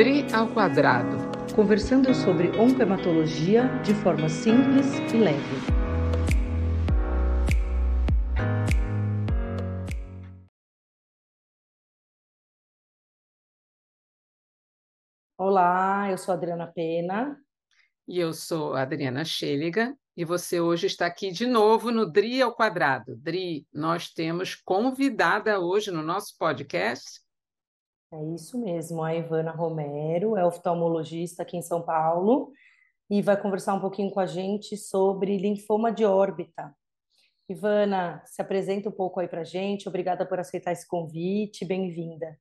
DRI ao quadrado. Conversando sobre oncohematologia de forma simples e leve. Olá, eu sou Adriana Pena. E eu sou Adriana Schelliga, e você hoje está aqui de novo no DRI ao quadrado. DRI, nós temos convidada hoje no nosso podcast é isso mesmo, a Ivana Romero é oftalmologista aqui em São Paulo e vai conversar um pouquinho com a gente sobre linfoma de órbita. Ivana, se apresenta um pouco aí para a gente. Obrigada por aceitar esse convite. Bem-vinda.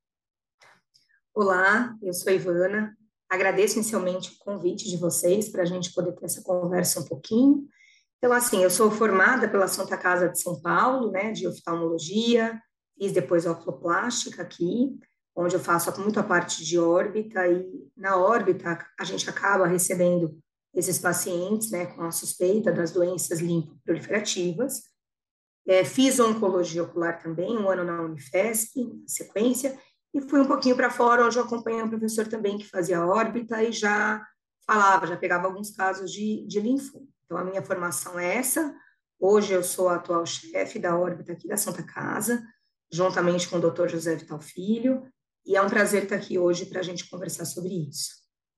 Olá, eu sou a Ivana. Agradeço inicialmente o convite de vocês para a gente poder ter essa conversa um pouquinho. Então, assim, eu sou formada pela Santa Casa de São Paulo, né, de oftalmologia, fiz depois oculoplástica aqui, onde eu faço muito a parte de órbita, e na órbita a gente acaba recebendo esses pacientes né, com a suspeita das doenças limpo-proliferativas. É, fiz oncologia ocular também, um ano na Unifesp, na sequência, e fui um pouquinho para fora, onde eu acompanhei um professor também que fazia órbita e já falava, já pegava alguns casos de, de linfoma. Então, a minha formação é essa. Hoje eu sou a atual chefe da órbita aqui da Santa Casa, juntamente com o Dr. José Vital Filho, e é um prazer estar aqui hoje para a gente conversar sobre isso.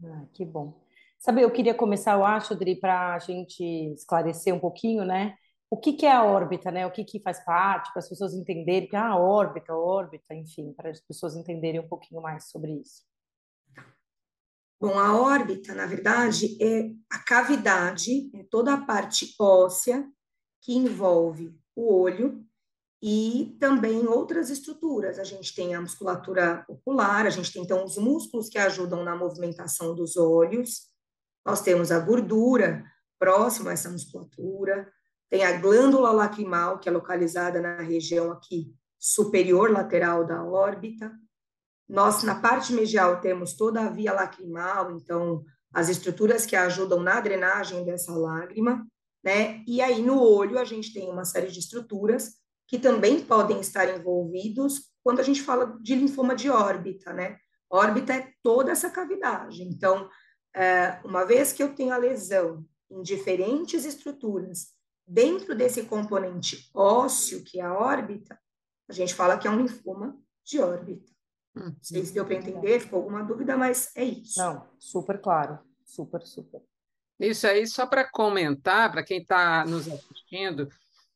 Ah, que bom. Sabe, eu queria começar, eu acho, Adri, para a gente esclarecer um pouquinho, né? O que, que é a órbita, né? O que, que faz parte, para as pessoas entenderem que, ah, órbita, órbita, enfim, para as pessoas entenderem um pouquinho mais sobre isso. Bom, a órbita, na verdade, é a cavidade, é toda a parte óssea que envolve o olho e também outras estruturas. A gente tem a musculatura ocular, a gente tem então os músculos que ajudam na movimentação dos olhos, nós temos a gordura próxima a essa musculatura, tem a glândula lacrimal, que é localizada na região aqui superior lateral da órbita. Nós, na parte medial, temos toda a via lacrimal, então, as estruturas que ajudam na drenagem dessa lágrima, né? E aí, no olho, a gente tem uma série de estruturas que também podem estar envolvidos quando a gente fala de linfoma de órbita, né? Órbita é toda essa cavidade. Então, é, uma vez que eu tenho a lesão em diferentes estruturas dentro desse componente ósseo, que é a órbita, a gente fala que é um linfoma de órbita. Hum, Não sei se deu para entender, ficou alguma dúvida, mas é isso. Não, super claro, super, super. Isso aí, só para comentar, para quem está nos assistindo,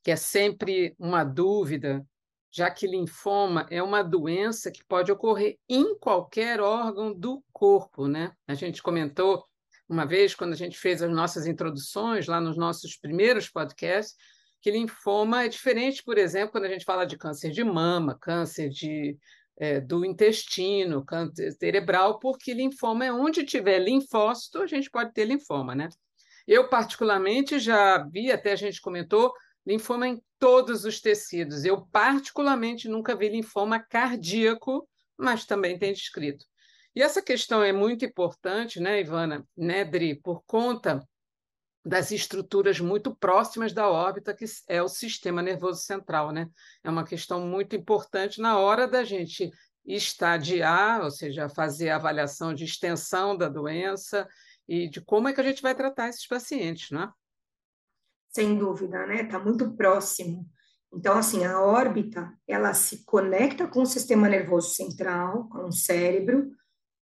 que é sempre uma dúvida, já que linfoma é uma doença que pode ocorrer em qualquer órgão do corpo, né? A gente comentou uma vez, quando a gente fez as nossas introduções, lá nos nossos primeiros podcasts, que linfoma é diferente, por exemplo, quando a gente fala de câncer de mama, câncer de, é, do intestino, câncer cerebral, porque linfoma é onde tiver linfócito, a gente pode ter linfoma, né? Eu, particularmente, já vi, até a gente comentou, linfoma em todos os tecidos. Eu, particularmente, nunca vi linfoma cardíaco, mas também tem descrito. E essa questão é muito importante, né, Ivana, né, Dri, por conta das estruturas muito próximas da órbita, que é o sistema nervoso central, né? É uma questão muito importante na hora da gente estadiar, ou seja, fazer a avaliação de extensão da doença e de como é que a gente vai tratar esses pacientes, não é? Sem dúvida, né? Está muito próximo. Então, assim, a órbita, ela se conecta com o sistema nervoso central, com o cérebro,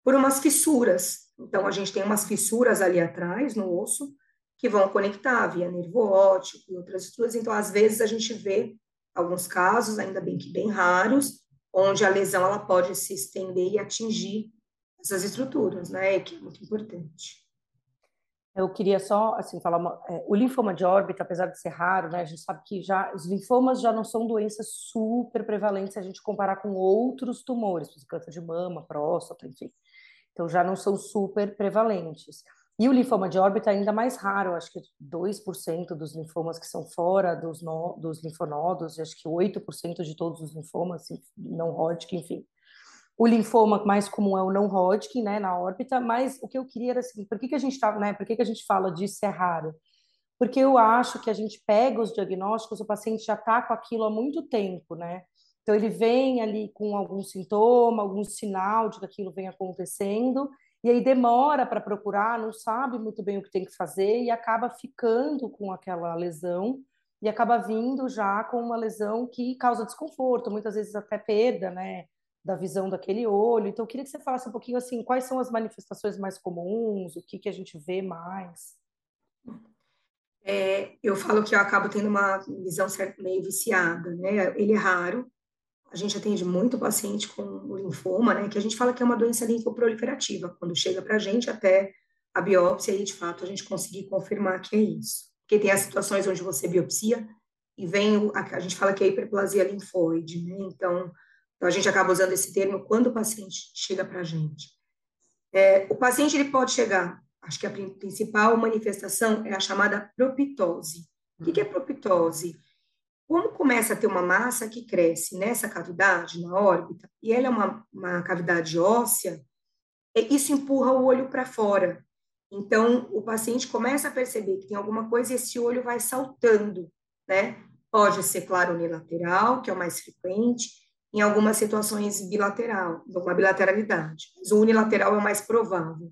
por umas fissuras. Então, a gente tem umas fissuras ali atrás, no osso, que vão conectar via nervo óptico e outras estruturas. Então, às vezes, a gente vê alguns casos, ainda bem que bem raros, onde a lesão ela pode se estender e atingir essas estruturas, né? Que é muito importante. Eu queria só assim falar uma, é, o linfoma de órbita, apesar de ser raro, né, a gente sabe que já os linfomas já não são doenças super prevalentes se a gente comparar com outros tumores, câncer de mama, próstata, enfim. Então já não são super prevalentes. E o linfoma de órbita é ainda mais raro, acho que 2% dos linfomas que são fora dos, no, dos linfonodos, acho que 8% de todos os linfomas, assim, não Hodgkin, enfim, o linfoma mais comum é o não Hodgkin, né, na órbita, mas o que eu queria era assim, por que, que a gente tá, né, por que, que a gente fala disso é raro? Porque eu acho que a gente pega os diagnósticos, o paciente já está com aquilo há muito tempo, né? Então ele vem ali com algum sintoma, algum sinal de que aquilo vem acontecendo, e aí demora para procurar, não sabe muito bem o que tem que fazer e acaba ficando com aquela lesão e acaba vindo já com uma lesão que causa desconforto, muitas vezes até perda, né, da visão daquele olho. Então, eu queria que você falasse um pouquinho assim, quais são as manifestações mais comuns, o que que a gente vê mais. É, eu falo que eu acabo tendo uma visão meio viciada, né? Ele é raro, a gente atende muito paciente com o linfoma, né, que a gente fala que é uma doença linfoproliferativa, quando chega para a gente até a biópsia e, de fato, a gente conseguir confirmar que é isso. Porque tem as situações onde você biopsia e vem, a, a gente fala que é hiperplasia linfóide, né, então, então, a gente acaba usando esse termo quando o paciente chega para a gente. É, o paciente, ele pode chegar, acho que a principal manifestação é a chamada propitose. O que, é propitose? Como começa a ter uma massa que cresce nessa cavidade, na órbita, e ela é uma, uma cavidade óssea, isso empurra o olho para fora. Então, o paciente começa a perceber que tem alguma coisa e esse olho vai saltando, né? Pode ser, claro, unilateral, que é o mais frequente, em algumas situações bilateral, uma bilateralidade, mas o unilateral é o mais provável.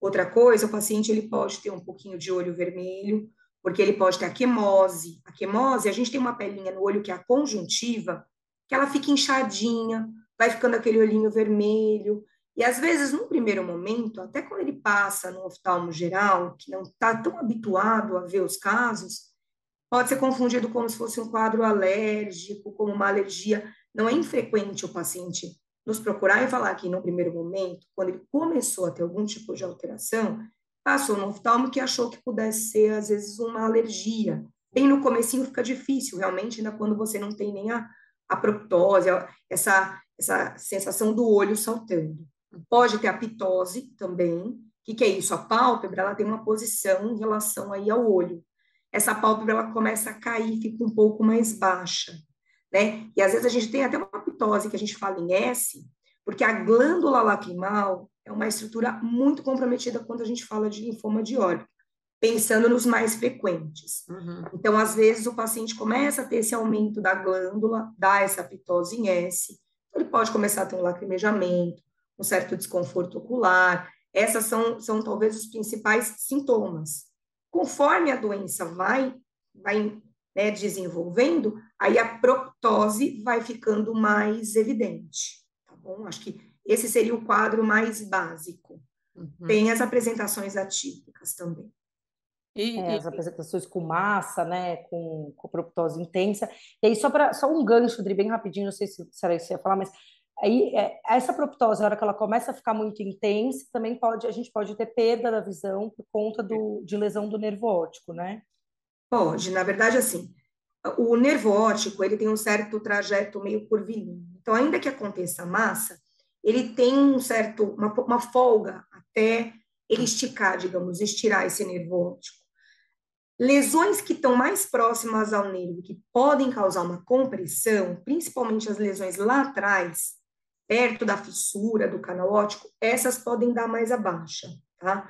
Outra coisa, o paciente ele pode ter um pouquinho de olho vermelho, porque ele pode ter a quemose. A quemose, a gente tem uma pelinha no olho que é a conjuntiva, que ela fica inchadinha, vai ficando aquele olhinho vermelho. E às vezes, no primeiro momento, até quando ele passa no oftalmo geral, que não está tão habituado a ver os casos, pode ser confundido como se fosse um quadro alérgico, como uma alergia. Não é infrequente o paciente nos procurar e falar que, no primeiro momento, quando ele começou a ter algum tipo de alteração, passou no oftalmo que achou que pudesse ser, às vezes, uma alergia. Bem no comecinho fica difícil, realmente, ainda quando você não tem nem a, a proptose, essa, essa sensação do olho saltando. Pode ter a pitose também. O que, que é isso? A pálpebra, ela tem uma posição em relação aí ao olho. Essa pálpebra, ela começa a cair, fica um pouco mais baixa, né? E às vezes a gente tem até uma pitose que a gente fala em S, porque a glândula lacrimal, é uma estrutura muito comprometida quando a gente fala de linfoma de órbita, pensando nos mais frequentes. Uhum. Então, às vezes, o paciente começa a ter esse aumento da glândula, dá essa pitose em S, ele pode começar a ter um lacrimejamento, um certo desconforto ocular. Essas são, são talvez os principais sintomas. Conforme a doença vai, vai né, desenvolvendo, aí a proptose vai ficando mais evidente, tá bom? Acho que esse seria o quadro mais básico. Uhum. Tem as apresentações atípicas também. E, é, e... As apresentações com massa, né, com, com proptose intensa. E aí, só, pra, só um gancho, Dri, bem rapidinho, não sei se, se era isso que você ia falar, mas aí é, essa proptose, na hora que ela começa a ficar muito intensa, também pode, a gente pode ter perda da visão por conta do, de lesão do nervo óptico, né? Pode, na verdade, assim, o nervo óptico, ele tem um certo trajeto meio curvilíneo. Então, ainda que aconteça massa, ele tem um certo, uma, uma folga até ele esticar, digamos, estirar esse nervo óptico. Lesões que estão mais próximas ao nervo, que podem causar uma compressão, principalmente as lesões lá atrás, perto da fissura do canal óptico, essas podem dar mais a baixa, tá?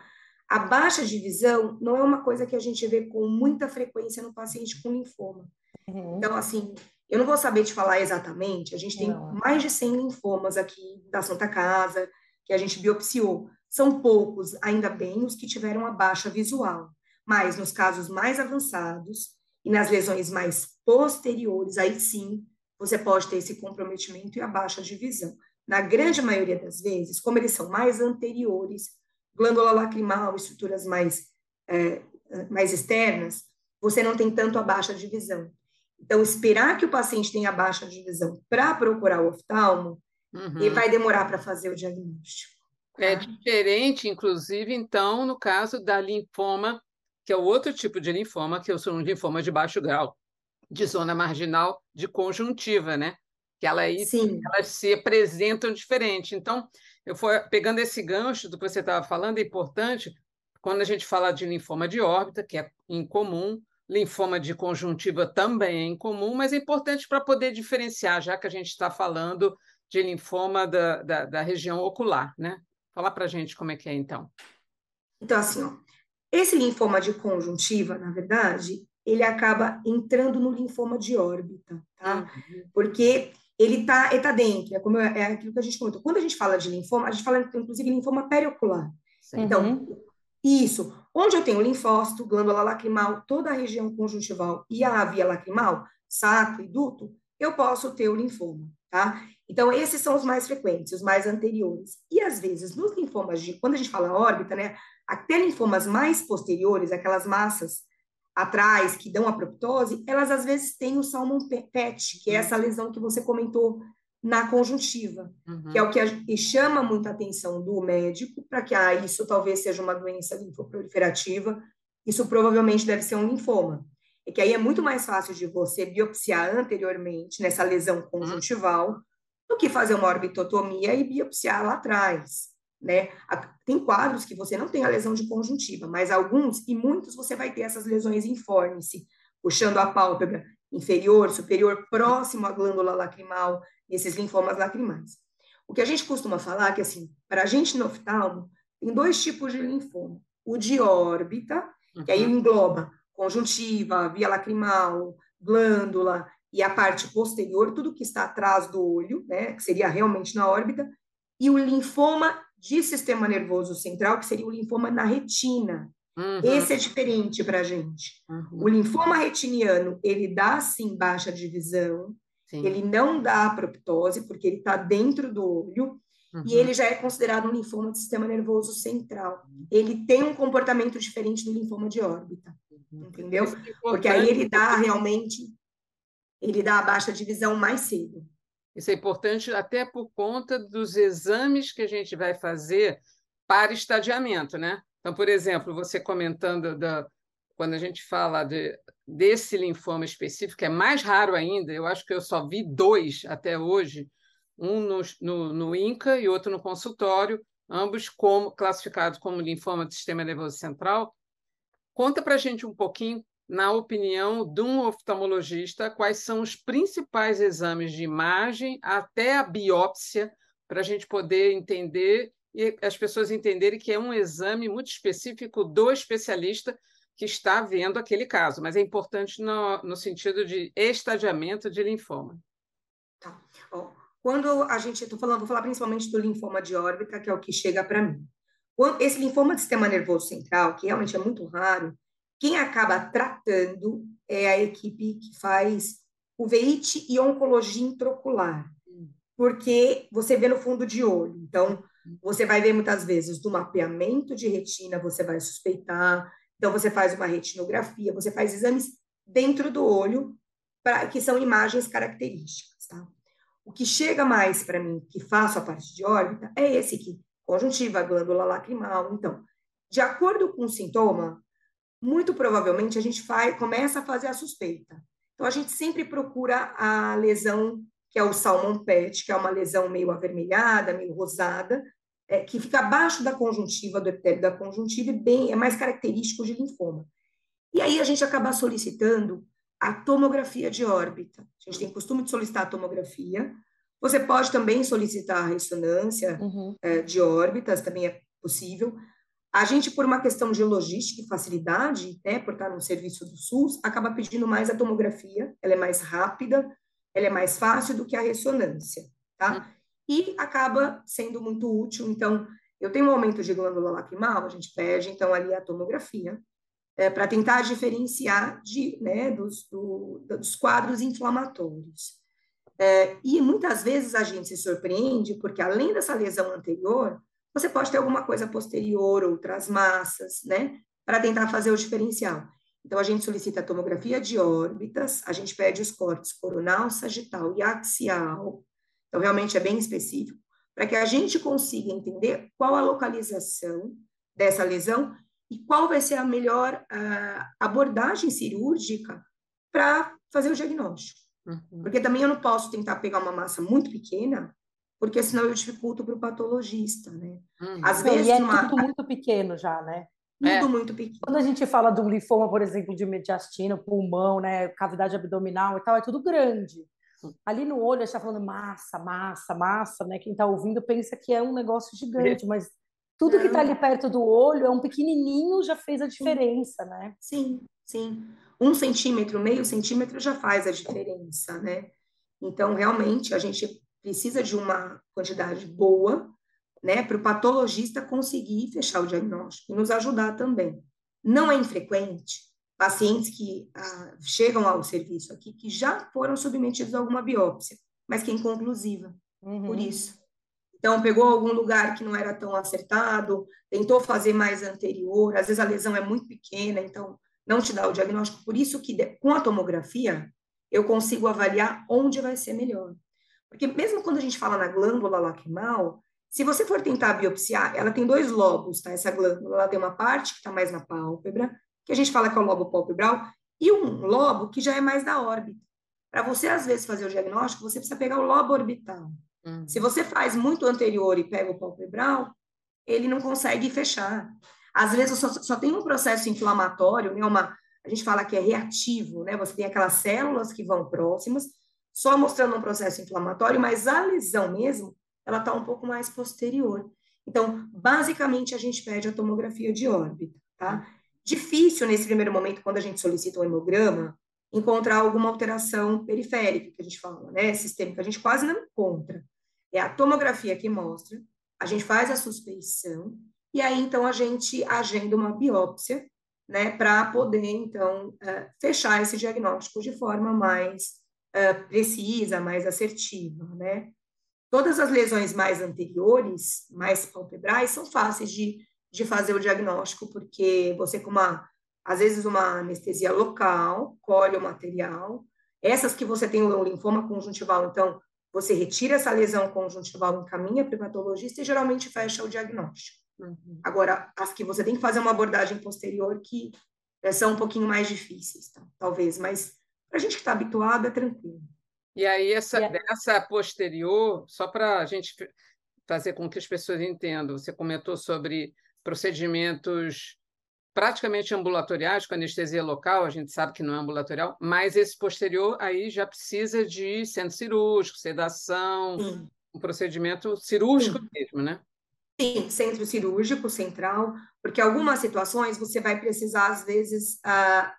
A baixa de visão não é uma coisa que a gente vê com muita frequência no paciente com linfoma. Uhum. Então, assim, eu não vou saber te falar exatamente, a gente tem não. mais de 100 linfomas aqui da Santa Casa, que a gente biopsiou. São poucos, ainda bem, os que tiveram a baixa visual. Mas nos casos mais avançados e nas lesões mais posteriores, aí sim, você pode ter esse comprometimento e a baixa de visão. Na grande maioria das vezes, como eles são mais anteriores, glândula lacrimal, estruturas mais, é, mais externas, você não tem tanto a baixa de visão. Então, esperar que o paciente tenha baixa de visão para procurar o oftalmo, uhum. e vai demorar para fazer o diagnóstico. É tá? diferente, inclusive, então, no caso da linfoma, que é o outro tipo de linfoma, que eu sou um linfoma de baixo grau, de zona marginal de conjuntiva, né? Que ela aí, elas se apresentam diferente. Então, eu for pegando esse gancho do que você estava falando, é importante quando a gente fala de linfoma de órbita, que é incomum, Linfoma de conjuntiva também é incomum, mas é importante para poder diferenciar, já que a gente está falando de linfoma da, da, da, região ocular, né? Fala para a gente como é que é, então. Então, assim, ó, esse linfoma de conjuntiva, na verdade, ele acaba entrando no linfoma de órbita, tá? Uhum. Porque ele está ele tá dentro, é, como, é aquilo que a gente comentou. Quando a gente fala de linfoma, a gente fala, inclusive, linfoma periocular. Então, uhum. isso. Onde eu tenho linfócito, glândula lacrimal, toda a região conjuntival e a via lacrimal, saco e duto, eu posso ter o linfoma, tá? Então, esses são os mais frequentes, os mais anteriores. E, às vezes, nos linfomas, de, quando a gente fala órbita, né, até linfomas mais posteriores, aquelas massas atrás que dão a proptose, elas às vezes têm o salmon PET, que é essa lesão que você comentou na conjuntiva, uhum. que é o que, a, chama muita atenção do médico para que ah, isso talvez seja uma doença linfoproliferativa, isso provavelmente deve ser um linfoma. E que aí é muito mais fácil de você biopsiar anteriormente nessa lesão conjuntival uhum. do que fazer uma orbitotomia e biopsiar lá atrás né? Tem quadros que você não tem a lesão de conjuntiva, mas alguns e muitos você vai ter essas lesões fórnice, puxando a pálpebra inferior, superior, próximo à glândula lacrimal, nesses linfomas lacrimais. O que a gente costuma falar é que, assim, para a gente no oftalmo, tem dois tipos de linfoma. O de órbita, que aí uhum. engloba conjuntiva, via lacrimal, glândula e a parte posterior, tudo que está atrás do olho, né, que seria realmente na órbita, e o linfoma de sistema nervoso central, que seria o linfoma na retina. Uhum. Esse é diferente para a gente. Uhum. O linfoma retiniano, ele dá, sim, baixa divisão, sim. ele não dá apoptose, porque ele está dentro do olho, uhum. e ele já é considerado um linfoma de sistema nervoso central. Ele tem um comportamento diferente do linfoma de órbita, uhum. entendeu? Porque aí ele dá realmente, ele dá a baixa divisão mais cedo. Isso é importante até por conta dos exames que a gente vai fazer para estadiamento, né? Então, por exemplo, você comentando da, quando a gente fala de, desse linfoma específico, é mais raro ainda, eu acho que eu só vi dois até hoje, um no, no, no INCA e outro no consultório, ambos como, classificados como linfoma do sistema nervoso central. Conta para a gente um pouquinho na opinião de um oftalmologista, quais são os principais exames de imagem até a biópsia, para a gente poder entender e as pessoas entenderem que é um exame muito específico do especialista que está vendo aquele caso, mas é importante no, no sentido de estadiamento de linfoma. Tá. quando a gente, estou falando, vou falar principalmente do linfoma de órbita, que é o que chega para mim. Esse linfoma de sistema nervoso central, que realmente é muito raro, quem acaba tratando é a equipe que faz o veite e oncologia intraocular, porque você vê no fundo de olho. Então, você vai ver muitas vezes do mapeamento de retina, você vai suspeitar. Então, você faz uma retinografia, você faz exames dentro do olho, pra, que são imagens características. Tá? O que chega mais para mim, que faço a parte de órbita, é esse aqui, conjuntiva, glândula lacrimal. Então, de acordo com o sintoma, muito provavelmente a gente faz, começa a fazer a suspeita. Então, a gente sempre procura a lesão, que é o salmon PET, que é uma lesão meio avermelhada, meio rosada, é, que fica abaixo da conjuntiva, do epitélio da conjuntiva, e bem, é mais característico de linfoma. E aí a gente acaba solicitando a tomografia de órbita. A gente tem costume de solicitar a tomografia. Você pode também solicitar a ressonância uhum. é, de órbitas, também é possível. A gente, por uma questão de logística e facilidade, né, por estar no serviço do SUS, acaba pedindo mais a tomografia, ela é mais rápida, ela é mais fácil do que a ressonância, tá? E acaba sendo muito útil. Então, eu tenho um aumento de glândula lacrimal, a gente pede, então, ali a tomografia, é, para tentar diferenciar de, né, dos, do, dos quadros inflamatórios. É, e muitas vezes a gente se surpreende, porque além dessa lesão anterior, você pode ter alguma coisa posterior, outras massas, né? Para tentar fazer o diferencial. Então, a gente solicita a tomografia de órbitas, a gente pede os cortes coronal, sagital e axial. Então, realmente é bem específico, para que a gente consiga entender qual a localização dessa lesão e qual vai ser a melhor uh, abordagem cirúrgica para fazer o diagnóstico. Uhum. Porque também eu não posso tentar pegar uma massa muito pequena porque senão eu dificulto para o patologista, né? Uhum. Às vezes, e é uma... tudo muito pequeno já, né? Tudo é. muito pequeno. Quando a gente fala do linfoma, por exemplo, de mediastina, pulmão, né, cavidade abdominal e tal, é tudo grande. Ali no olho, a gente está falando massa, massa, massa, né? Quem está ouvindo pensa que é um negócio gigante, mas tudo que está ali perto do olho é um pequenininho, já fez a diferença, né? Sim, sim. Um centímetro, meio centímetro já faz a diferença, né? Então, realmente, a gente precisa de uma quantidade boa, né, para o patologista conseguir fechar o diagnóstico e nos ajudar também. Não é infrequente pacientes que ah, chegam ao serviço aqui que já foram submetidos a alguma biópsia, mas que é inconclusiva, uhum. por isso. Então, pegou algum lugar que não era tão acertado, tentou fazer mais anterior, às vezes a lesão é muito pequena, então não te dá o diagnóstico. Por isso que, com a tomografia, eu consigo avaliar onde vai ser melhor. Porque mesmo quando a gente fala na glândula lacrimal, se você for tentar biopsiar, ela tem dois lobos, tá? Essa glândula, ela tem uma parte que está mais na pálpebra, que a gente fala que é o lobo palpebral, e um lobo que já é mais da órbita. Para você, às vezes, fazer o diagnóstico, você precisa pegar o lobo orbital. Uhum. Se você faz muito anterior e pega o palpebral, ele não consegue fechar. Às vezes, só, só tem um processo inflamatório, né? Uma, a gente fala que é reativo, né? Você tem aquelas células que vão próximas, só mostrando um processo inflamatório, mas a lesão mesmo, ela está um pouco mais posterior. Então, basicamente, a gente pede a tomografia de órbita, tá? Difícil, nesse primeiro momento, quando a gente solicita o hemograma, encontrar alguma alteração periférica, que a gente fala, né? Sistêmica, a gente quase não encontra. É a tomografia que mostra, a gente faz a suspeição, e aí, então, a gente agenda uma biópsia, né, para poder, então, uh, fechar esse diagnóstico de forma mais uh, precisa, mais assertiva, né? Todas as lesões mais anteriores, mais palpebrais, são fáceis de, de fazer o diagnóstico, porque você, com uma, às vezes, uma anestesia local, colhe o material. Essas que você tem o linfoma conjuntival, então, você retira essa lesão conjuntival, encaminha para o patologista e geralmente fecha o diagnóstico. Uhum. Agora, as que você tem que fazer uma abordagem posterior que é, são um pouquinho mais difíceis, tá? talvez, mas a gente que está habituado é tranquilo. E aí, essa, yeah. dessa posterior, só para a gente fazer com que as pessoas entendam, você comentou sobre procedimentos praticamente ambulatoriais, com anestesia local, a gente sabe que não é ambulatorial, mas esse posterior aí já precisa de centro cirúrgico, sedação, Sim. um procedimento cirúrgico Sim. mesmo, né? Sim, centro cirúrgico central, porque algumas situações você vai precisar, às vezes, uh,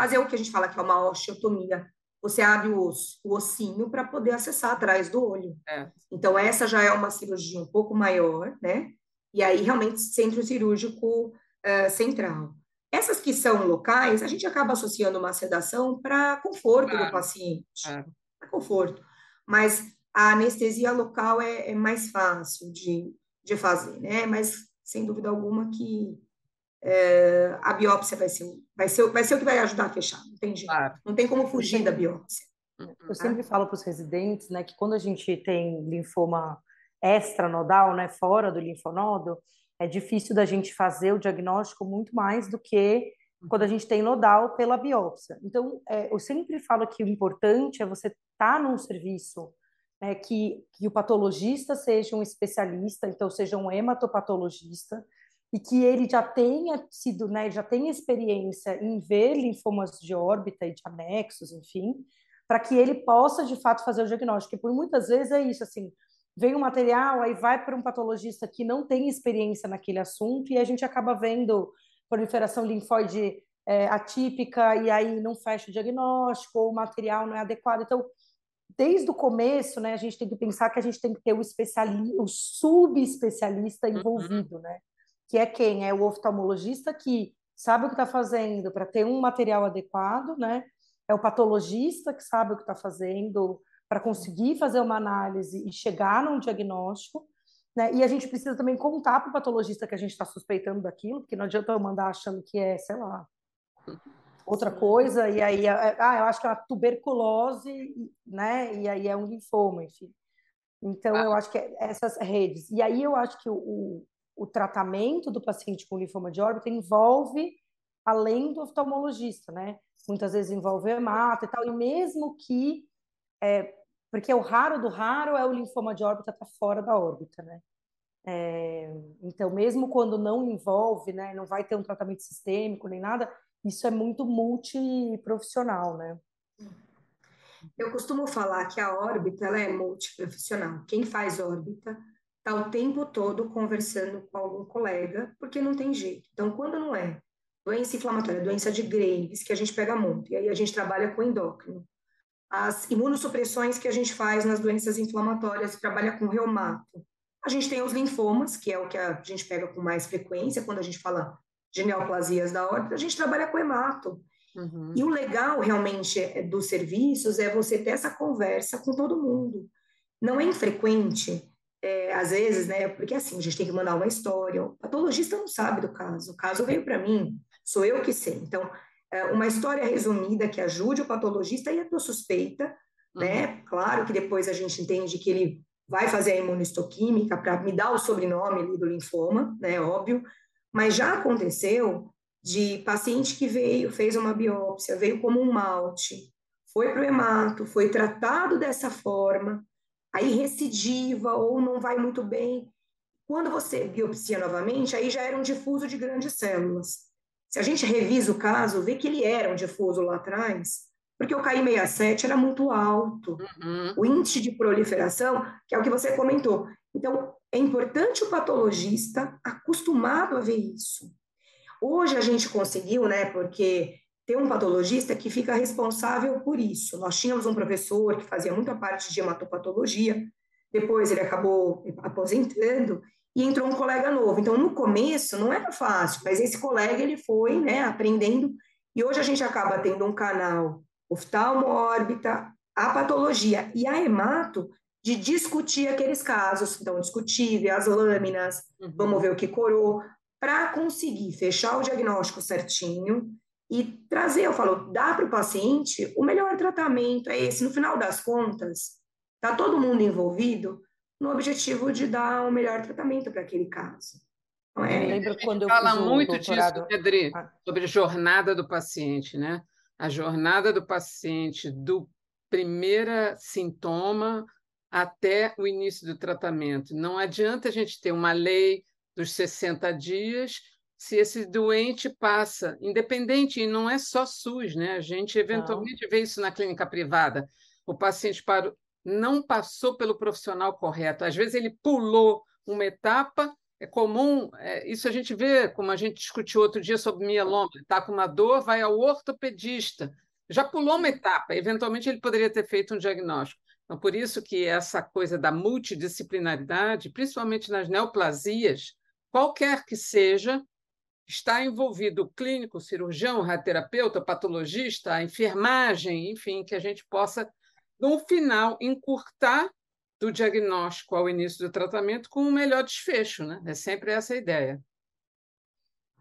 fazer o que a gente fala que é uma osteotomia, você abre o osso, o ossinho para poder acessar atrás do olho. É. Então, essa já é uma cirurgia um pouco maior, né? E aí, realmente, centro cirúrgico uh, central. Essas que são locais, a gente acaba associando uma sedação para conforto claro. do paciente. É. Para conforto. Mas a anestesia local é, é mais fácil de, de fazer, né? Mas, sem dúvida alguma, que é, a biópsia vai ser, vai, ser, vai ser o que vai ajudar a fechar, não tem jeito. Claro. Não tem como fugir da biópsia. Eu sempre falo para os residentes, né, que quando a gente tem linfoma extranodal, né, fora do linfonodo, é difícil da gente fazer o diagnóstico muito mais do que quando a gente tem nodal pela biópsia. Então, é, eu sempre falo que o importante é você estar tá num serviço né, que, que o patologista seja um especialista, então seja um hematopatologista, e que ele já tenha sido, né, já tenha experiência em ver linfomas de órbita e de anexos, enfim, para que ele possa de fato fazer o diagnóstico. E por muitas vezes é isso, assim, vem um material, aí vai para um patologista que não tem experiência naquele assunto e a gente acaba vendo proliferação linfóide é, atípica e aí não fecha o diagnóstico ou o material não é adequado. Então, desde o começo, né, a gente tem que pensar que a gente tem que ter o especialista, o subespecialista uhum. envolvido, uhum. né? Que é quem? É o oftalmologista que sabe o que está fazendo para ter um material adequado, né? É o patologista que sabe o que está fazendo para conseguir fazer uma análise e chegar num diagnóstico, né? E a gente precisa também contar para o patologista que a gente está suspeitando daquilo, porque não adianta eu mandar achando que é, sei lá, outra coisa, e aí, é, é, ah, eu acho que é uma tuberculose, né? E aí é um linfoma, enfim. Então, ah. eu acho que é essas redes. E aí eu acho que o, o tratamento do paciente com linfoma de órbita envolve além do oftalmologista, né? Muitas vezes envolve hemato e tal, e mesmo que é, porque o raro do raro é o linfoma de órbita estar tá fora da órbita, né? É, então, mesmo quando não envolve, né, não vai ter um tratamento sistêmico nem nada, isso é muito multiprofissional, né? Eu costumo falar que a órbita ela é multiprofissional. Quem faz órbita está o tempo todo conversando com algum colega, porque não tem jeito. Então, quando não é doença inflamatória, doença de Graves, que a gente pega muito, e aí a gente trabalha com endócrino. as imunossupressões que a gente faz nas doenças inflamatórias, trabalha com reumato. A gente tem os linfomas, que é o que a gente pega com mais frequência quando a gente fala de neoplasias da órbita, a gente trabalha com hemato. Uhum. E o legal realmente é, dos serviços é você ter essa conversa com todo mundo. Não é infrequente, é, às vezes, né? Porque assim, a gente tem que mandar uma história. O patologista não sabe do caso. O caso veio para mim, sou eu que sei. Então, é uma história resumida que ajude o patologista e a tua suspeita, né? uhum. né? Claro que depois a gente entende que ele vai fazer a imunistoquímica para me dar o sobrenome ali do linfoma, né? Óbvio. Mas já aconteceu de paciente que veio, fez uma biópsia, veio como um malte, foi para o hemato, foi tratado dessa forma, aí recidiva ou não vai muito bem. Quando você biopsia novamente, aí já era um difuso de grandes células. Se a gente revisa o caso, vê que ele era um difuso lá atrás, porque o KI67 era muito alto. Uhum. O índice de proliferação, que é o que você comentou. Então, é importante o patologista acostumado a ver isso. Hoje a gente conseguiu, né, porque tem um patologista que fica responsável por isso. Nós tínhamos um professor que fazia muita parte de hematopatologia, depois ele acabou aposentando e entrou um colega novo. Então, no começo não era fácil, mas esse colega ele foi, né, aprendendo e hoje a gente acaba tendo um canal oftalmo-órbita, a patologia e a hemato de discutir aqueles casos, então discutir, ver as lâminas, uhum. vamos ver o que corou, para conseguir fechar o diagnóstico certinho e trazer, eu falo, dar para o paciente o melhor tratamento é esse. No final das contas, está todo mundo envolvido no objetivo de dar o melhor tratamento para aquele caso. Não é? Eu lembro quando eu fala muito doutorado... disso, Pedri, ah. sobre a jornada do paciente, né? A jornada do paciente do primeiro sintoma até o início do tratamento. Não adianta a gente ter uma lei dos 60 dias, se esse doente passa, independente, e não é só SUS, né? A gente eventualmente não. vê isso na clínica privada. O paciente parou, não passou pelo profissional correto. Às vezes ele pulou uma etapa, é comum, é, isso a gente vê, como a gente discutiu outro dia sobre mieloma, está com uma dor, vai ao ortopedista. Já pulou uma etapa, eventualmente ele poderia ter feito um diagnóstico. Então, por isso que essa coisa da multidisciplinaridade, principalmente nas neoplasias, qualquer que seja, está envolvido o clínico, o cirurgião, o radioterapeuta, o patologista, a enfermagem, enfim, que a gente possa, no final, encurtar do diagnóstico ao início do tratamento com um melhor desfecho, né? É sempre essa a ideia.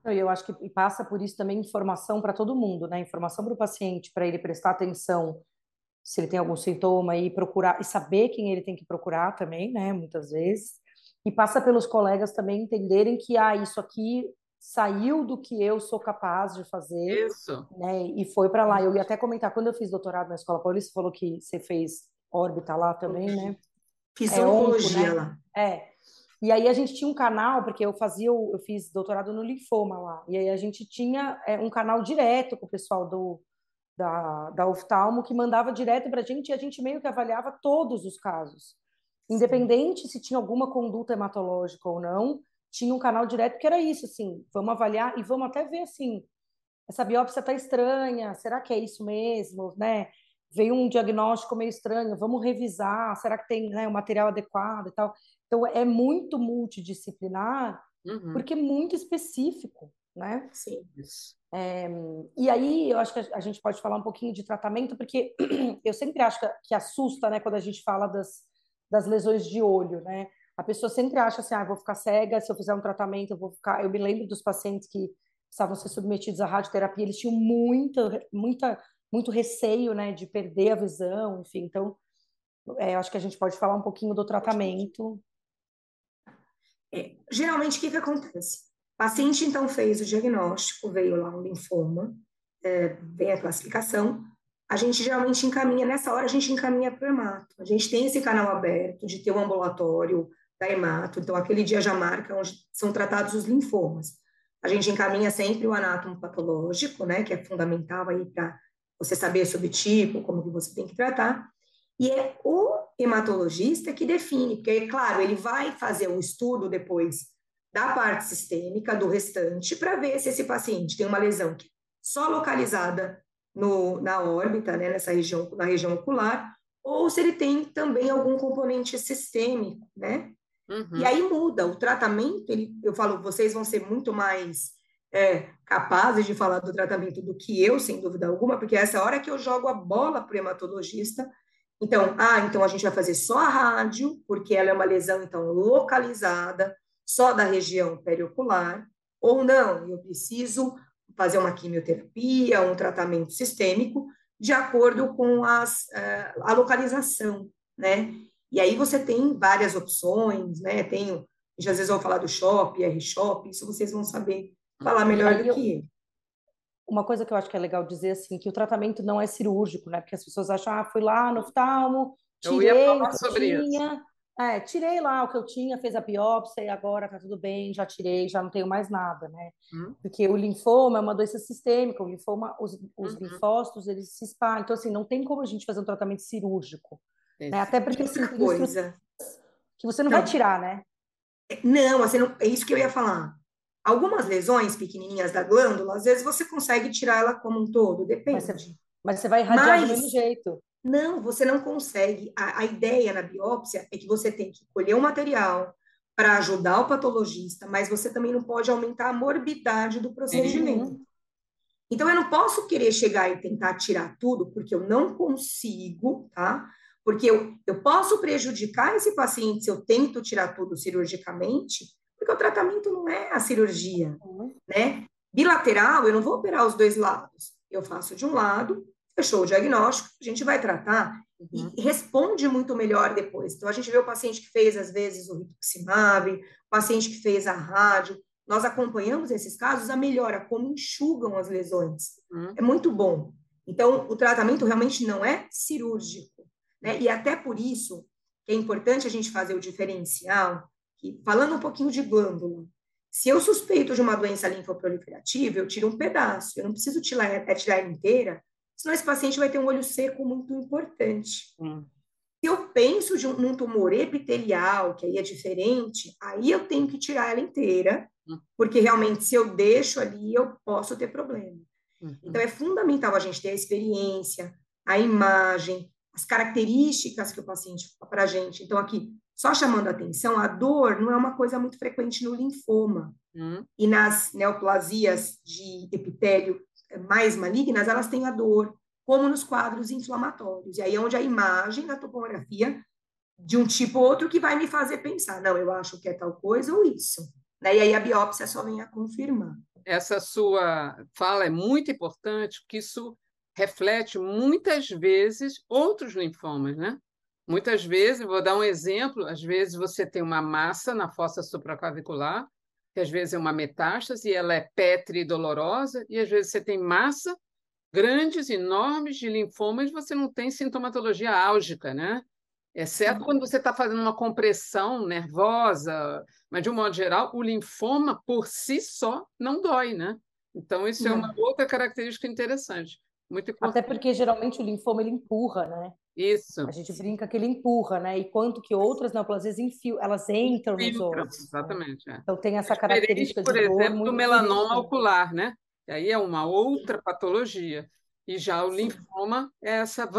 Eu acho que passa por isso também informação para todo mundo, né? Informação para o paciente, para ele prestar atenção se ele tem algum sintoma e procurar e saber quem ele tem que procurar também, né? Muitas vezes e passa pelos colegas também entenderem que ah, isso aqui saiu do que eu sou capaz de fazer. Isso. Né, e foi para lá. Eu ia até comentar, quando eu fiz doutorado na Escola Paulista, você falou que você fez órbita lá também, né? Fiz é, oncologia né? lá. É. E aí a gente tinha um canal, porque eu fazia, eu fiz doutorado no linfoma lá. E aí a gente tinha é, um canal direto com o pessoal do, da, da oftalmo que mandava direto para a gente e a gente meio que avaliava todos os casos. Independente se tinha alguma conduta hematológica ou não, tinha um canal direto que era isso, assim, vamos avaliar e vamos até ver, assim, essa biópsia está estranha, será que é isso mesmo, né? Veio um diagnóstico meio estranho, vamos revisar, será que tem né, o material adequado e tal. Então, é muito multidisciplinar, uhum. porque é muito específico, né? Sim. É, e aí, eu acho que a gente pode falar um pouquinho de tratamento, porque eu sempre acho que assusta, né, quando a gente fala das, das lesões de olho, né? A pessoa sempre acha assim, ah, vou ficar cega, se eu fizer um tratamento, eu vou ficar... Eu me lembro dos pacientes que precisavam ser submetidos à radioterapia, eles tinham muita, muita, muito receio, né, de perder a visão, enfim, então, é, acho que a gente pode falar um pouquinho do tratamento. É, geralmente, o que que acontece? O paciente, então, fez o diagnóstico, veio lá um linfoma, é, vem a classificação, a gente geralmente encaminha, nessa hora a gente encaminha para o hemato. A gente tem esse canal aberto de ter um ambulatório da hemato, então aquele dia já marca onde são tratados os linfomas. A gente encaminha sempre o anátomo patológico, né, que é fundamental aí para você saber sobre tipo, como que você tem que tratar. E é o hematologista que define, porque, claro, ele vai fazer um estudo depois da parte sistêmica, do restante, para ver se esse paciente tem uma lesão que só localizada no, na órbita, né, nessa região, na região ocular, ou se ele tem também algum componente sistêmico, né? Uhum. E aí muda o tratamento. Ele, eu falo, vocês vão ser muito mais é, capazes de falar do tratamento do que eu, sem dúvida alguma, porque essa é a hora que eu jogo a bola para o hematologista. Então, ah, então a gente vai fazer só a rádio, porque ela é uma lesão então localizada, só da região periocular, ou não, eu preciso fazer uma quimioterapia, um tratamento sistêmico, de acordo com as, uh, a localização, né? E aí você tem várias opções, né? Tem, às vezes eu vou falar do shop, R-Shop, isso vocês vão saber falar melhor do que eu. Uma coisa que eu acho que é legal dizer, assim, que o tratamento não é cirúrgico, né? Porque as pessoas acham, ah, fui lá no oftalmo, tirei eu ia falar sobre tinha. É, tirei lá o que eu tinha, fez a biópsia e agora tá tudo bem, já tirei, já não tenho mais nada, né? Uhum. Porque o linfoma é uma doença sistêmica, o linfoma, os, os uhum. linfócitos, eles se espalham. Então, assim, não tem como a gente fazer um tratamento cirúrgico. Né? Até porque, assim, coisa. que você não, não, vai tirar, né? É, não, assim, não, é isso que eu ia falar. Algumas lesões pequenininhas da glândula, às vezes você consegue tirar ela como um todo, depende. Mas você, mas você vai irradiar mas, do mesmo jeito. Não, você não consegue. A, a ideia na biópsia é que você tem que colher o material para ajudar o patologista, mas você também não pode aumentar a morbidade do procedimento. Uhum. Então, eu não posso querer chegar e tentar tirar tudo, porque eu não consigo, tá? Porque eu, eu posso prejudicar esse paciente se eu tento tirar tudo cirurgicamente, porque o tratamento não é a cirurgia, uhum. né? Bilateral, eu não vou operar os dois lados. Eu faço de um lado fechou o diagnóstico, a gente vai tratar uhum. e responde muito melhor depois. Então, a gente vê o paciente que fez, às vezes, o rituximab, o paciente que fez a rádio, nós acompanhamos esses casos, a melhora, como enxugam as lesões. Uhum. É muito bom. Então, o tratamento realmente não é cirúrgico, né? E até por isso é importante a gente fazer o diferencial, que, falando um pouquinho de glândula, se eu suspeito de uma doença linfoproliferativa, eu tiro um pedaço, eu não preciso tirar, é, tirar ela inteira, senão esse paciente vai ter um olho seco muito importante. Hum. Se eu penso de um, num tumor epitelial, que aí é diferente, aí eu tenho que tirar ela inteira, hum. porque realmente se eu deixo ali, eu posso ter problema. Uhum. Então é fundamental a gente ter a experiência, a imagem, as características que o paciente fala para a gente. Então, aqui, só chamando a atenção, a dor não é uma coisa muito frequente no linfoma. Uhum. E nas neoplasias de epitélio mais malignas, elas têm a dor, como nos quadros inflamatórios. E aí é onde a imagem da topografia de um tipo ou outro que vai me fazer pensar, não, eu acho que é tal coisa ou isso. Né? E aí a biópsia só vem a confirmar. Essa sua fala é muito importante, porque isso reflete muitas vezes outros linfomas, né? Muitas vezes, vou dar um exemplo, às vezes você tem uma massa na fossa supraclavicular que às vezes é uma metástase, ela é pétrea e dolorosa, e às vezes você tem massa grandes, enormes de linfomas, e você não tem sintomatologia álgica, né? Exceto quando você está fazendo uma compressão nervosa, mas de um modo geral, o linfoma por si só não dói, né? Então, isso é uma outra característica interessante. Muito. Até porque geralmente o linfoma ele empurra, né? Isso. A gente brinca que ele empurra, né? E quanto que outras neoplasias enfiam, elas entram nos outros. Exatamente. É. Então tem essa é característica por de por exemplo, do melanoma ocular, né? E aí é uma outra patologia. E já o linfoma é essa,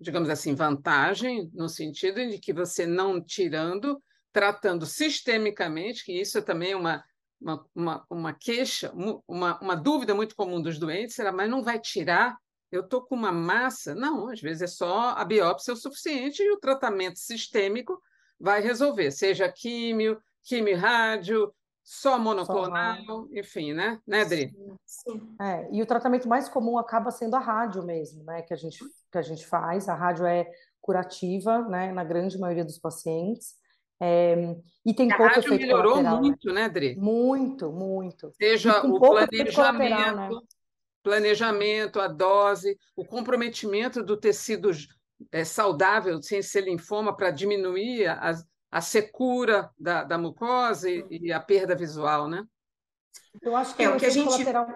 digamos assim, vantagem no sentido de que você não tirando, tratando sistemicamente, que isso também é uma uma, uma, uma queixa, uma, uma dúvida muito comum dos doentes, será, mas não vai tirar eu estou com uma massa. Não, às vezes é só a biópsia o suficiente e o tratamento sistêmico vai resolver, seja químio, químio rádio, só monoclonal, só enfim, né, né, Dri? Sim, sim. É, e o tratamento mais comum acaba sendo a rádio mesmo, né, que a gente, que a gente faz. A rádio é curativa, né, na grande maioria dos pacientes. É, e tem a pouco rádio efeito melhorou né? muito, né, Dri? Muito, muito. Seja o planejamento, né? Planejamento, a dose, o comprometimento do tecido é, saudável, sem ser linfoma, para diminuir a, a secura da, da mucosa e, e, a perda visual, né? Eu acho que é o que a gente colateral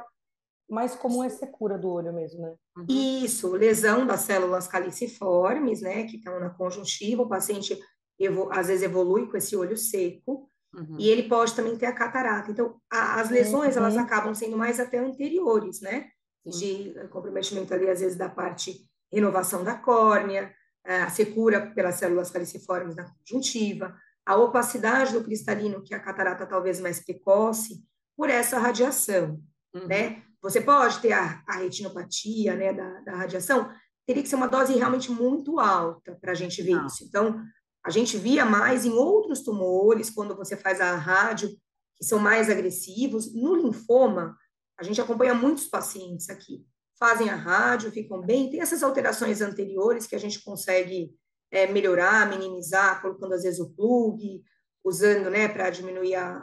mais comum é secura do olho mesmo, né? Uhum. Isso, lesão das células caliciformes, né, que estão na conjuntiva, o paciente às vezes evolui com esse olho seco, uhum. e ele pode também ter a catarata. Então, a, as lesões, uhum. elas acabam sendo mais até anteriores, né? De comprometimento ali, às vezes, da parte renovação da córnea, a secura pelas células caliciformes da conjuntiva, a opacidade do cristalino, que é a catarata talvez mais precoce, por essa radiação, uhum. né? Você pode ter a, a retinopatia, né, da, da, radiação, teria que ser uma dose realmente muito alta para a gente ver Não. isso. Então, a gente via mais em outros tumores, quando você faz a rádio, que são mais agressivos. No linfoma, a gente acompanha muitos pacientes aqui, fazem a rádio, ficam bem, tem essas alterações anteriores que a gente consegue é, melhorar, minimizar, colocando às vezes o plug, usando, né, para diminuir a,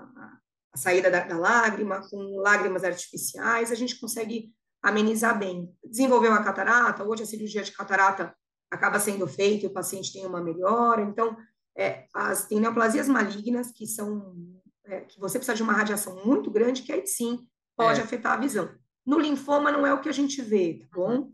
a saída da, da, lágrima, com lágrimas artificiais, a gente consegue amenizar bem. Desenvolveu uma catarata, hoje a cirurgia de catarata acaba sendo feita e o paciente tem uma melhora, então, é, as, tem neoplasias malignas que são, é, que você precisa de uma radiação muito grande, que aí sim pode é. afetar a visão. No linfoma não é o que a gente vê, tá bom?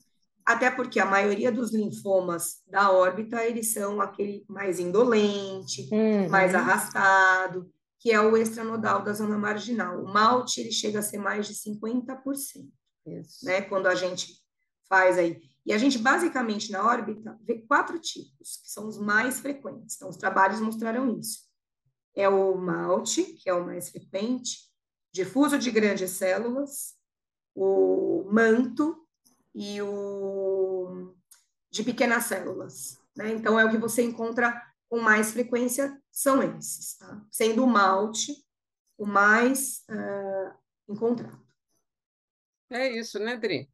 Até porque a maioria dos linfomas da órbita, eles são aquele mais indolente, uhum. mais arrastado, que é o extranodal da zona marginal. O malte, ele chega a ser mais de 50%, Isso. né? Quando a gente faz aí. E a gente, basicamente, na órbita, vê quatro tipos, que são os mais frequentes. Então, os trabalhos mostraram isso. É o malte, que é o mais frequente, difuso de grandes células, o manto e o de pequenas células. Né? Então, é o que você encontra com mais frequência, são esses, tá? sendo o malte o mais uh, encontrado. É isso, né, Dri?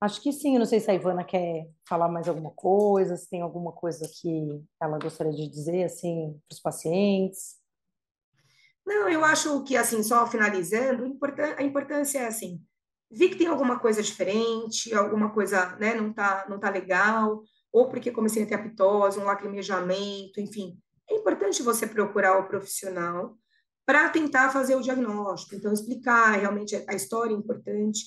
Acho que sim, eu não sei se a Ivana quer falar mais alguma coisa, se tem alguma coisa que ela gostaria de dizer, assim, para os pacientes. Não, eu acho que, assim, só finalizando, a importância é, assim, vi que tem alguma coisa diferente, alguma coisa, né, não tá, não tá legal, ou porque comecei a ter apitose, um lacrimejamento, enfim. É importante você procurar o profissional para tentar fazer o diagnóstico, então explicar realmente a história é importante.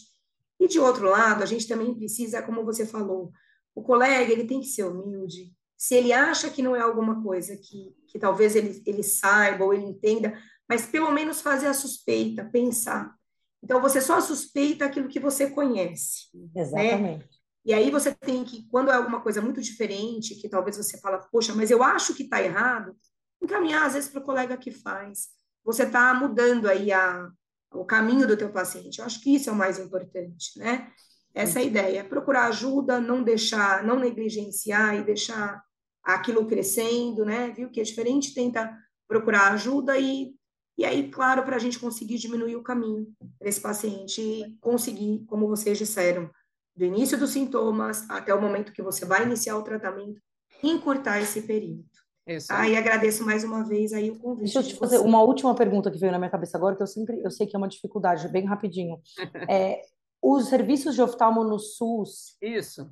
E de outro lado, a gente também precisa, como você falou, o colega ele tem que ser humilde. Se ele acha que não é alguma coisa que, que talvez ele, ele saiba ou ele entenda, mas pelo menos fazer a suspeita, pensar. Então, você só suspeita aquilo que você conhece. Né? Exatamente. Né? E aí você tem que, quando é alguma coisa muito diferente, que talvez você fala, poxa, mas eu acho que está errado, encaminhar às vezes para o colega que faz. Você está mudando aí a, o caminho do teu paciente. Eu acho que isso é o mais importante, né? Essa é a ideia, procurar ajuda, não deixar, não negligenciar e deixar aquilo crescendo, né? Viu que é diferente, tenta procurar ajuda e e aí, claro, para a gente conseguir diminuir o caminho para esse paciente conseguir, como vocês disseram, do início dos sintomas até o momento que você vai iniciar o tratamento, encurtar esse período. Isso. Aí ah, agradeço mais uma vez aí o convite. Deixa eu te de fazer uma última pergunta que veio na minha cabeça agora, que eu sempre, eu sei que é uma dificuldade, bem rapidinho. é, os serviços de oftalmo no SUS. Isso.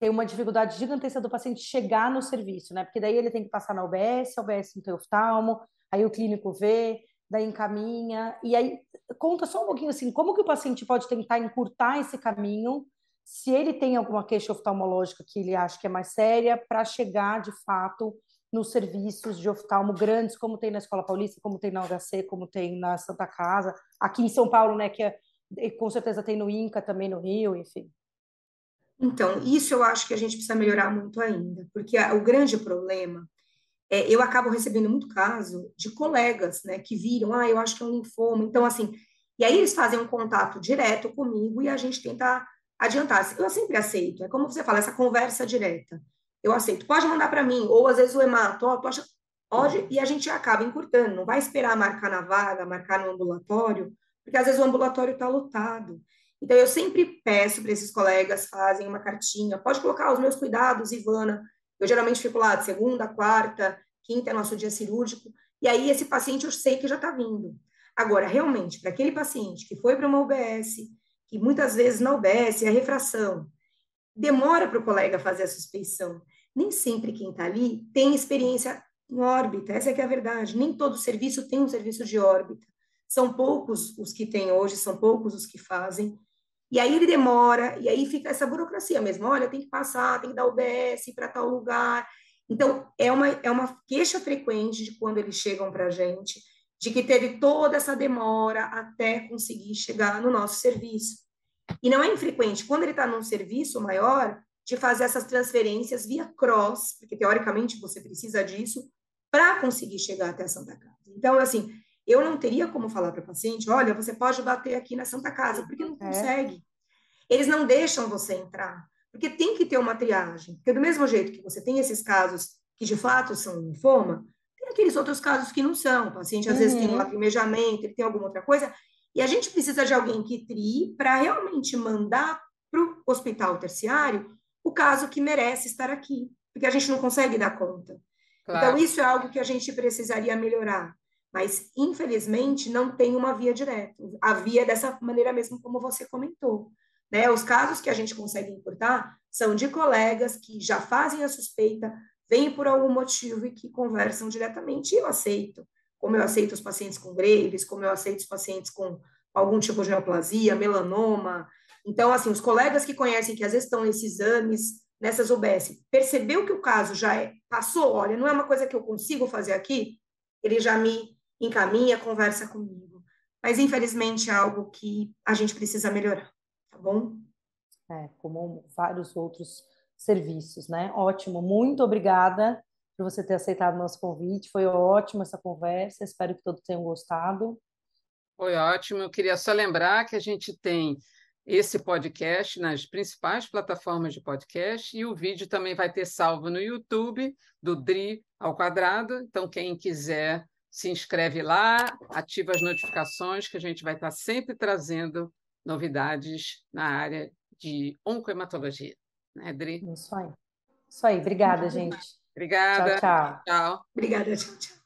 Tem uma dificuldade gigantesca do paciente chegar no serviço, né? Porque daí ele tem que passar na UBS, a UBS não tem oftalmo, aí o clínico vê, daí encaminha. E aí, conta só um pouquinho assim, como que o paciente pode tentar encurtar esse caminho se ele tem alguma queixa oftalmológica que ele acha que é mais séria, para chegar de fato nos serviços de oftalmo grandes, como tem na Escola Paulista, como tem na UHC, como tem na Santa Casa, aqui em São Paulo, né, que é, com certeza tem no INCA também no Rio, enfim. Então, isso eu acho que a gente precisa melhorar muito ainda, porque o grande problema é, eu acabo recebendo muito caso de colegas, né, que viram, ah, eu acho que é um linfoma, então, assim, e aí eles fazem um contato direto comigo e a gente tenta adiantar. Eu sempre aceito, é como você fala, essa conversa direta. Eu aceito, pode mandar para mim, ou às vezes o hemato, ó, acha... pode, e a gente acaba encurtando, não vai esperar marcar na vaga, marcar no ambulatório, porque às vezes o ambulatório está lotado. Então, eu sempre peço para esses colegas fazem uma cartinha, pode colocar os meus cuidados, Ivana. Eu geralmente fico lá de segunda, quarta, quinta é nosso dia cirúrgico, e aí esse paciente eu sei que já está vindo. Agora, realmente, para aquele paciente que foi para uma UBS, que muitas vezes na UBS, a refração demora para o colega fazer a suspeição. Nem sempre quem está ali tem experiência em órbita, essa é que é a verdade. Nem todo serviço tem um serviço de órbita. São poucos os que têm hoje, são poucos os que fazem. E aí ele demora, e aí fica essa burocracia mesmo. Olha, tem que passar, tem que dar UBS para tal lugar. Então, é uma, é uma queixa frequente de quando eles chegam para a gente, de que teve toda essa demora até conseguir chegar no nosso serviço. E não é infrequente, quando ele está num serviço maior, de fazer essas transferências via cross, porque teoricamente você precisa disso, para conseguir chegar até a Santa Casa. Então, assim, eu não teria como falar para o paciente: olha, você pode bater aqui na Santa Casa, porque não é. consegue. É. Eles não deixam você entrar, porque tem que ter uma triagem. Porque, do mesmo jeito que você tem esses casos que de fato são linfoma, tem aqueles outros casos que não são. O paciente às uhum. vezes tem um uhum. lacrimejamento, ele tem alguma outra coisa, e a gente precisa de alguém que trie para realmente mandar para o hospital terciário o caso que merece estar aqui, porque a gente não consegue dar conta. Claro. Então, isso é algo que a gente precisaria melhorar. Mas, infelizmente, não tem uma via direta. A via é dessa maneira mesmo como você comentou. Né? Os casos que a gente consegue importar são de colegas que já fazem a suspeita, vêm por algum motivo e que conversam diretamente, e eu aceito. Como eu aceito os pacientes com Graves, como eu aceito os pacientes com algum tipo de neoplasia, melanoma. Então, assim, os colegas que conhecem, que às vezes estão nesses exames, nessas UBS, percebeu que o caso já é, passou, olha, não é uma coisa que eu consigo fazer aqui, ele já me encaminha, conversa comigo. Mas, infelizmente, é algo que a gente precisa melhorar, tá bom? É, como vários outros serviços, né? Ótimo, muito obrigada por você ter aceitado o nosso convite, foi ótima essa conversa, espero que todos tenham gostado. Foi ótimo, eu queria só lembrar que a gente tem esse podcast nas principais plataformas de podcast e o vídeo também vai ter salvo no YouTube do DRI ao quadrado. Então, quem quiser se inscreve lá, ativa as notificações, que a gente vai estar sempre trazendo novidades na área de oncohematologia. Né, Dri? Isso aí. Isso aí. Obrigada, gente. Obrigada. Tchau, tchau. Tchau. Obrigada, tchau.